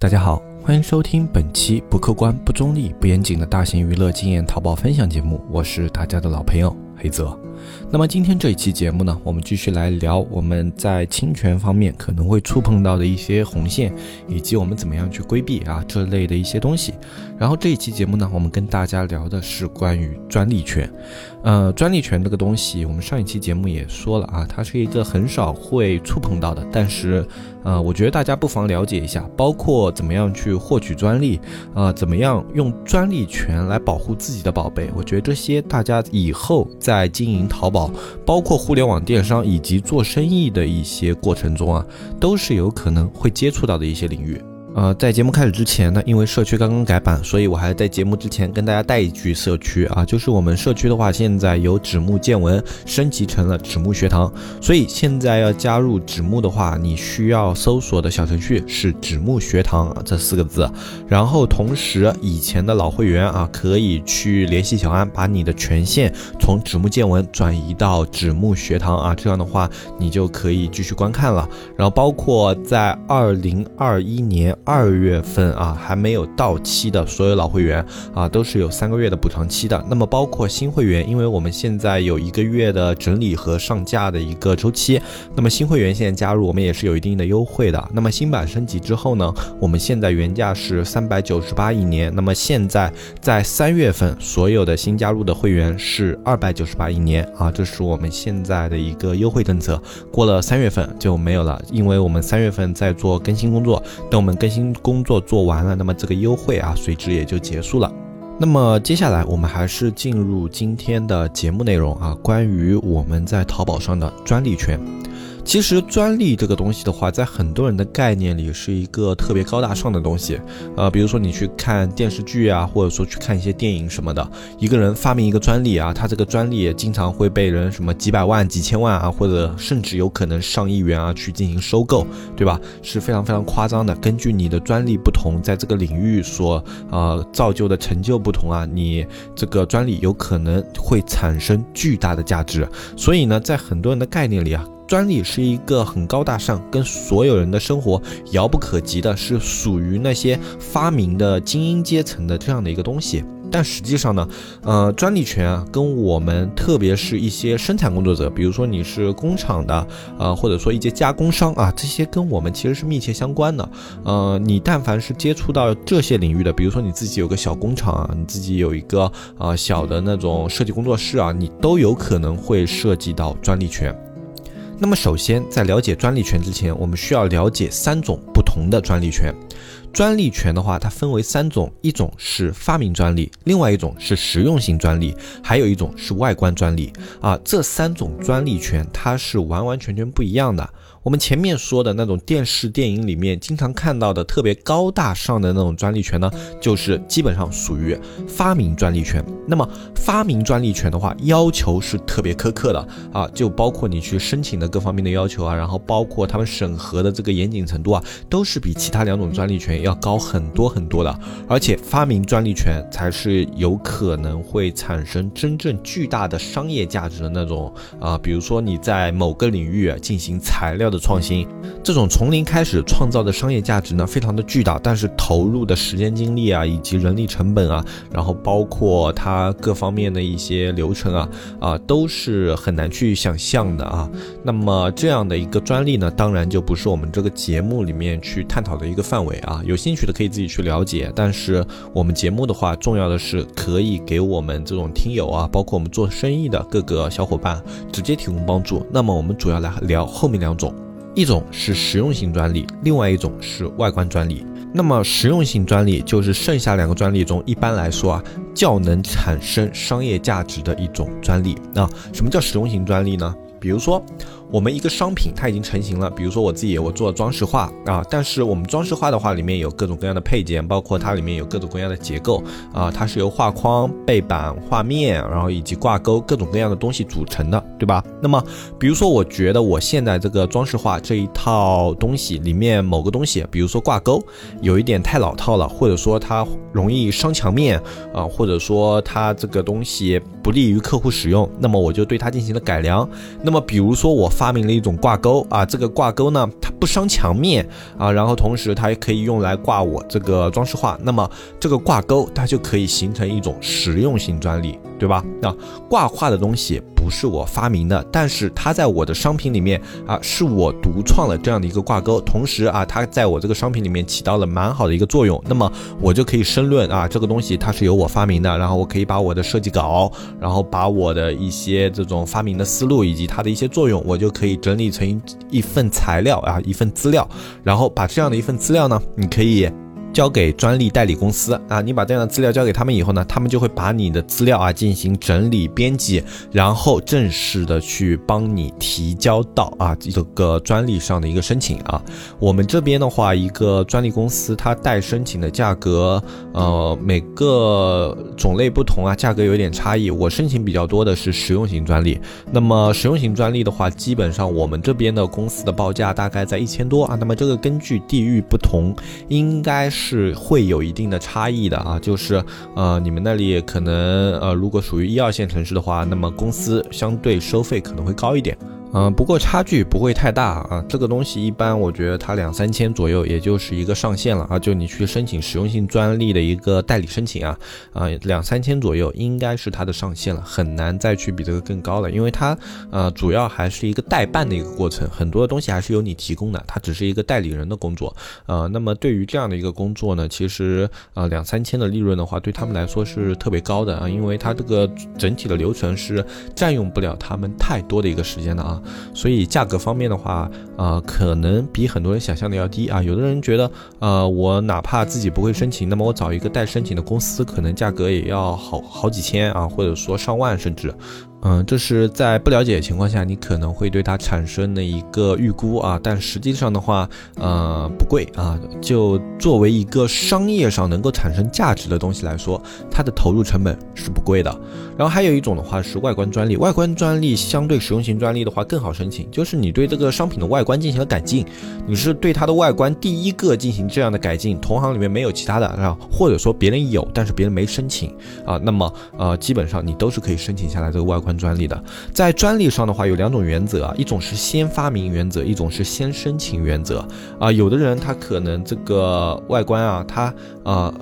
大家好，欢迎收听本期不客观、不中立、不严谨的大型娱乐经验淘宝分享节目，我是大家的老朋友黑泽。那么今天这一期节目呢，我们继续来聊我们在侵权方面可能会触碰到的一些红线，以及我们怎么样去规避啊这类的一些东西。然后这一期节目呢，我们跟大家聊的是关于专利权。呃，专利权这个东西，我们上一期节目也说了啊，它是一个很少会触碰到的，但是呃，我觉得大家不妨了解一下，包括怎么样去获取专利，呃，怎么样用专利权来保护自己的宝贝。我觉得这些大家以后在经营淘宝，包括互联网电商以及做生意的一些过程中啊，都是有可能会接触到的一些领域。呃，在节目开始之前呢，因为社区刚刚改版，所以我还在节目之前跟大家带一句社区啊，就是我们社区的话，现在由纸木见闻升级成了纸木学堂，所以现在要加入纸木的话，你需要搜索的小程序是纸木学堂这四个字，然后同时以前的老会员啊，可以去联系小安，把你的权限从纸木见闻转移到纸木学堂啊，这样的话你就可以继续观看了，然后包括在二零二一年。二月份啊，还没有到期的所有老会员啊，都是有三个月的补偿期的。那么包括新会员，因为我们现在有一个月的整理和上架的一个周期，那么新会员现在加入，我们也是有一定的优惠的。那么新版升级之后呢，我们现在原价是三百九十八一年，那么现在在三月份所有的新加入的会员是二百九十八一年啊，这是我们现在的一个优惠政策。过了三月份就没有了，因为我们三月份在做更新工作，等我们更新工作做完了，那么这个优惠啊，随之也就结束了。那么接下来我们还是进入今天的节目内容啊，关于我们在淘宝上的专利权。其实专利这个东西的话，在很多人的概念里是一个特别高大上的东西，呃，比如说你去看电视剧啊，或者说去看一些电影什么的，一个人发明一个专利啊，他这个专利也经常会被人什么几百万、几千万啊，或者甚至有可能上亿元啊去进行收购，对吧？是非常非常夸张的。根据你的专利不同，在这个领域所呃造就的成就不同啊，你这个专利有可能会产生巨大的价值。所以呢，在很多人的概念里啊。专利是一个很高大上，跟所有人的生活遥不可及的，是属于那些发明的精英阶层的这样的一个东西。但实际上呢，呃，专利权啊，跟我们特别是一些生产工作者，比如说你是工厂的，呃，或者说一些加工商啊，这些跟我们其实是密切相关的。呃，你但凡是接触到这些领域的，比如说你自己有个小工厂啊，你自己有一个啊小的那种设计工作室啊，你都有可能会涉及到专利权。那么，首先在了解专利权之前，我们需要了解三种不同的专利权。专利权的话，它分为三种，一种是发明专利，另外一种是实用性专利，还有一种是外观专利。啊，这三种专利权它是完完全全不一样的。我们前面说的那种电视电影里面经常看到的特别高大上的那种专利权呢，就是基本上属于发明专利权。那么发明专利权的话，要求是特别苛刻的啊，就包括你去申请的各方面的要求啊，然后包括他们审核的这个严谨程度啊，都是比其他两种专利权要高很多很多的。而且发明专利权才是有可能会产生真正巨大的商业价值的那种啊，比如说你在某个领域进行材料。的创新，这种从零开始创造的商业价值呢，非常的巨大，但是投入的时间精力啊，以及人力成本啊，然后包括它各方面的一些流程啊，啊，都是很难去想象的啊。那么这样的一个专利呢，当然就不是我们这个节目里面去探讨的一个范围啊。有兴趣的可以自己去了解，但是我们节目的话，重要的是可以给我们这种听友啊，包括我们做生意的各个小伙伴直接提供帮助。那么我们主要来聊后面两种。一种是实用性专利，另外一种是外观专利。那么实用性专利就是剩下两个专利中，一般来说啊，较能产生商业价值的一种专利。那什么叫实用性专利呢？比如说。我们一个商品它已经成型了，比如说我自己我做装饰画啊，但是我们装饰画的话里面有各种各样的配件，包括它里面有各种各样的结构啊，它是由画框、背板、画面，然后以及挂钩各种各样的东西组成的，对吧？那么比如说我觉得我现在这个装饰画这一套东西里面某个东西，比如说挂钩有一点太老套了，或者说它容易伤墙面啊，或者说它这个东西不利于客户使用，那么我就对它进行了改良。那么比如说我发明了一种挂钩啊，这个挂钩呢，它不伤墙面啊，然后同时它也可以用来挂我这个装饰画，那么这个挂钩它就可以形成一种实用性专利，对吧？那挂画的东西。不是我发明的，但是它在我的商品里面啊，是我独创了这样的一个挂钩，同时啊，它在我这个商品里面起到了蛮好的一个作用，那么我就可以申论啊，这个东西它是由我发明的，然后我可以把我的设计稿，然后把我的一些这种发明的思路以及它的一些作用，我就可以整理成一份材料啊，一份资料，然后把这样的一份资料呢，你可以。交给专利代理公司啊，你把这样的资料交给他们以后呢，他们就会把你的资料啊进行整理编辑，然后正式的去帮你提交到啊这个专利上的一个申请啊。我们这边的话，一个专利公司它代申请的价格，呃，每个种类不同啊，价格有点差异。我申请比较多的是实用型专利，那么实用型专利的话，基本上我们这边的公司的报价大概在一千多啊。那么这个根据地域不同，应该是。是会有一定的差异的啊，就是呃，你们那里可能呃，如果属于一二线城市的话，那么公司相对收费可能会高一点。嗯，不过差距不会太大啊。这个东西一般，我觉得它两三千左右，也就是一个上限了啊。就你去申请实用性专利的一个代理申请啊，啊，两三千左右应该是它的上限了，很难再去比这个更高了。因为它呃，主要还是一个代办的一个过程，很多的东西还是由你提供的，它只是一个代理人的工作。呃，那么对于这样的一个工作呢，其实呃两三千的利润的话，对他们来说是特别高的啊，因为它这个整体的流程是占用不了他们太多的一个时间的啊。所以价格方面的话，呃，可能比很多人想象的要低啊。有的人觉得，呃，我哪怕自己不会申请，那么我找一个代申请的公司，可能价格也要好好几千啊，或者说上万甚至。嗯，这是在不了解的情况下，你可能会对它产生的一个预估啊，但实际上的话，呃，不贵啊。就作为一个商业上能够产生价值的东西来说，它的投入成本是不贵的。然后还有一种的话是外观专利，外观专利相对实用型专利的话更好申请，就是你对这个商品的外观进行了改进，你是对它的外观第一个进行这样的改进，同行里面没有其他的啊，或者说别人有，但是别人没申请啊，那么呃，基本上你都是可以申请下来这个外观。专利的，在专利上的话有两种原则啊，一种是先发明原则，一种是先申请原则啊。有的人他可能这个外观啊，他呃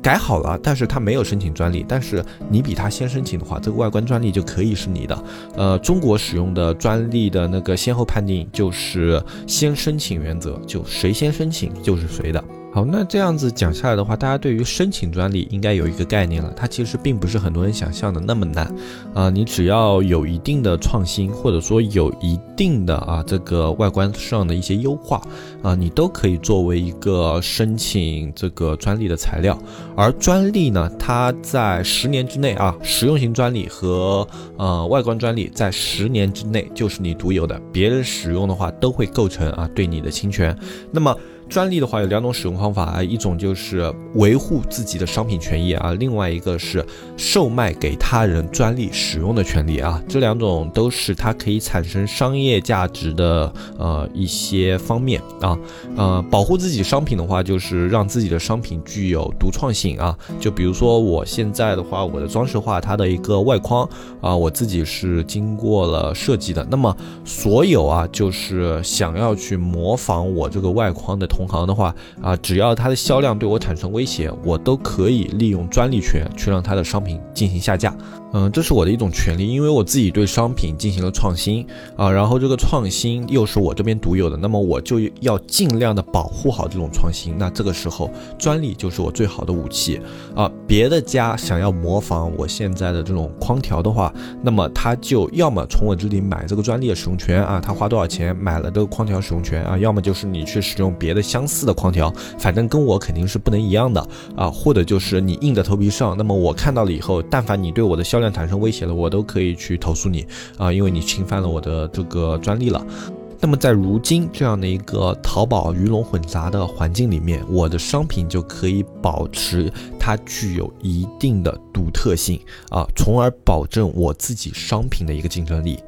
改好了，但是他没有申请专利，但是你比他先申请的话，这个外观专利就可以是你的。呃，中国使用的专利的那个先后判定就是先申请原则，就谁先申请就是谁的。好，那这样子讲下来的话，大家对于申请专利应该有一个概念了。它其实并不是很多人想象的那么难啊。你只要有一定的创新，或者说有一定的啊这个外观上的一些优化啊，你都可以作为一个申请这个专利的材料。而专利呢，它在十年之内啊，实用型专利和呃外观专利在十年之内就是你独有的，别人使用的话都会构成啊对你的侵权。那么。专利的话有两种使用方法啊，一种就是维护自己的商品权益啊，另外一个是售卖给他人专利使用的权利啊，这两种都是它可以产生商业价值的呃一些方面啊，呃，保护自己商品的话就是让自己的商品具有独创性啊，就比如说我现在的话，我的装饰画它的一个外框啊，我自己是经过了设计的，那么所有啊就是想要去模仿我这个外框的。同行的话啊，只要它的销量对我产生威胁，我都可以利用专利权去让它的商品进行下架。嗯，这是我的一种权利，因为我自己对商品进行了创新啊，然后这个创新又是我这边独有的，那么我就要尽量的保护好这种创新。那这个时候，专利就是我最好的武器啊。别的家想要模仿我现在的这种框条的话，那么他就要么从我这里买这个专利的使用权啊，他花多少钱买了这个框条使用权啊，要么就是你去使用别的相似的框条，反正跟我肯定是不能一样的啊，或者就是你硬着头皮上，那么我看到了以后，但凡你对我的销量产生威胁了，我都可以去投诉你啊，因为你侵犯了我的这个专利了。那么在如今这样的一个淘宝鱼龙混杂的环境里面，我的商品就可以保持它具有一定的独特性啊，从而保证我自己商品的一个竞争力。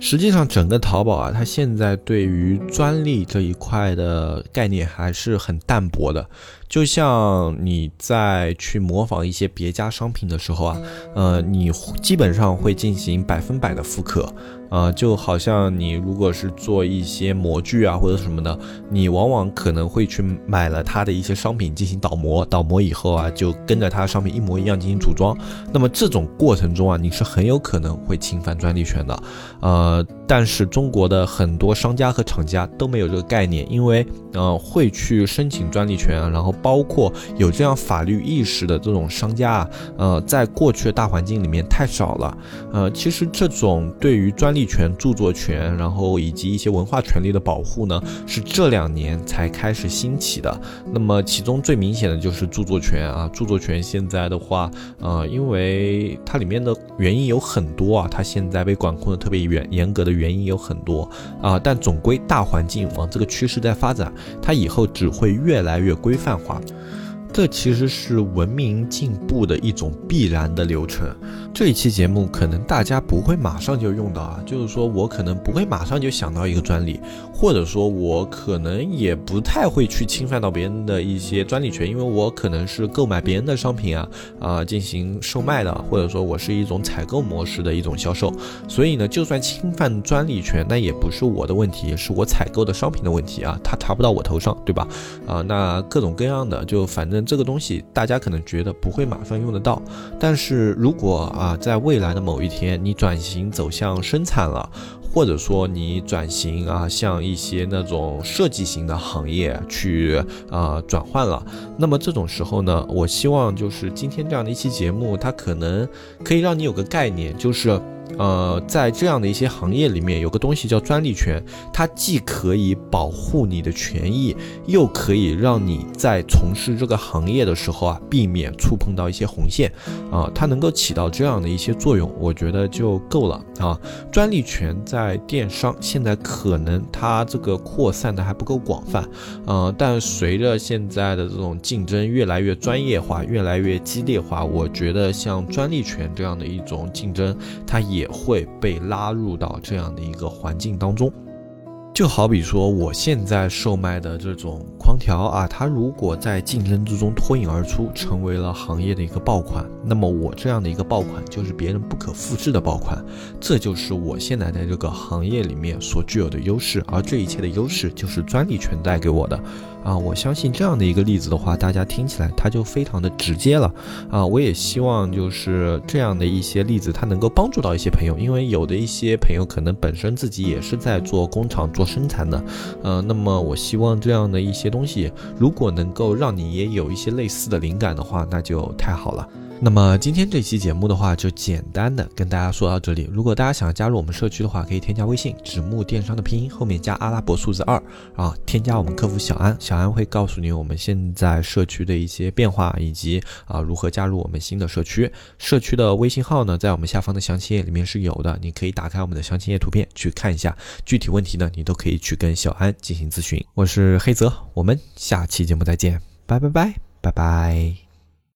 实际上，整个淘宝啊，它现在对于专利这一块的概念还是很淡薄的。就像你在去模仿一些别家商品的时候啊，呃，你基本上会进行百分百的复刻。啊，就好像你如果是做一些模具啊或者什么的，你往往可能会去买了它的一些商品进行倒模，倒模以后啊，就跟着它的商品一模一样进行组装。那么这种过程中啊，你是很有可能会侵犯专利权的。呃，呃但是中国的很多商家和厂家都没有这个概念，因为呃会去申请专利权，然后包括有这样法律意识的这种商家啊，呃，在过去的大环境里面太少了。呃，其实这种对于专利。权、著作权，然后以及一些文化权利的保护呢，是这两年才开始兴起的。那么其中最明显的就是著作权啊，著作权现在的话，呃，因为它里面的原因有很多啊，它现在被管控的特别严严格的原因有很多啊，但总归大环境往这个趋势在发展，它以后只会越来越规范化。这其实是文明进步的一种必然的流程。这一期节目可能大家不会马上就用到啊，就是说我可能不会马上就想到一个专利，或者说我可能也不太会去侵犯到别人的一些专利权，因为我可能是购买别人的商品啊啊进行售卖的，或者说我是一种采购模式的一种销售，所以呢，就算侵犯专利权，那也不是我的问题，是我采购的商品的问题啊，它查不到我头上，对吧？啊，那各种各样的，就反正。这个东西大家可能觉得不会马上用得到，但是如果啊，在未来的某一天你转型走向生产了，或者说你转型啊，向一些那种设计型的行业去啊转换了，那么这种时候呢，我希望就是今天这样的一期节目，它可能可以让你有个概念，就是。呃，在这样的一些行业里面，有个东西叫专利权，它既可以保护你的权益，又可以让你在从事这个行业的时候啊，避免触碰到一些红线，啊，它能够起到这样的一些作用，我觉得就够了啊。专利权在电商现在可能它这个扩散的还不够广泛，呃，但随着现在的这种竞争越来越专业化，越来越激烈化，我觉得像专利权这样的一种竞争，它也。也会被拉入到这样的一个环境当中，就好比说我现在售卖的这种框条啊，它如果在竞争之中脱颖而出，成为了行业的一个爆款，那么我这样的一个爆款就是别人不可复制的爆款，这就是我现在在这个行业里面所具有的优势，而这一切的优势就是专利权带给我的。啊，我相信这样的一个例子的话，大家听起来它就非常的直接了。啊，我也希望就是这样的一些例子，它能够帮助到一些朋友，因为有的一些朋友可能本身自己也是在做工厂做生产的，呃，那么我希望这样的一些东西，如果能够让你也有一些类似的灵感的话，那就太好了。那么今天这期节目的话，就简单的跟大家说到这里。如果大家想要加入我们社区的话，可以添加微信“纸木电商”的拼音后面加阿拉伯数字二啊，添加我们客服小安，小安会告诉你我们现在社区的一些变化，以及啊如何加入我们新的社区。社区的微信号呢，在我们下方的详情页里面是有的，你可以打开我们的详情页图片去看一下。具体问题呢，你都可以去跟小安进行咨询。我是黑泽，我们下期节目再见，拜拜拜拜拜。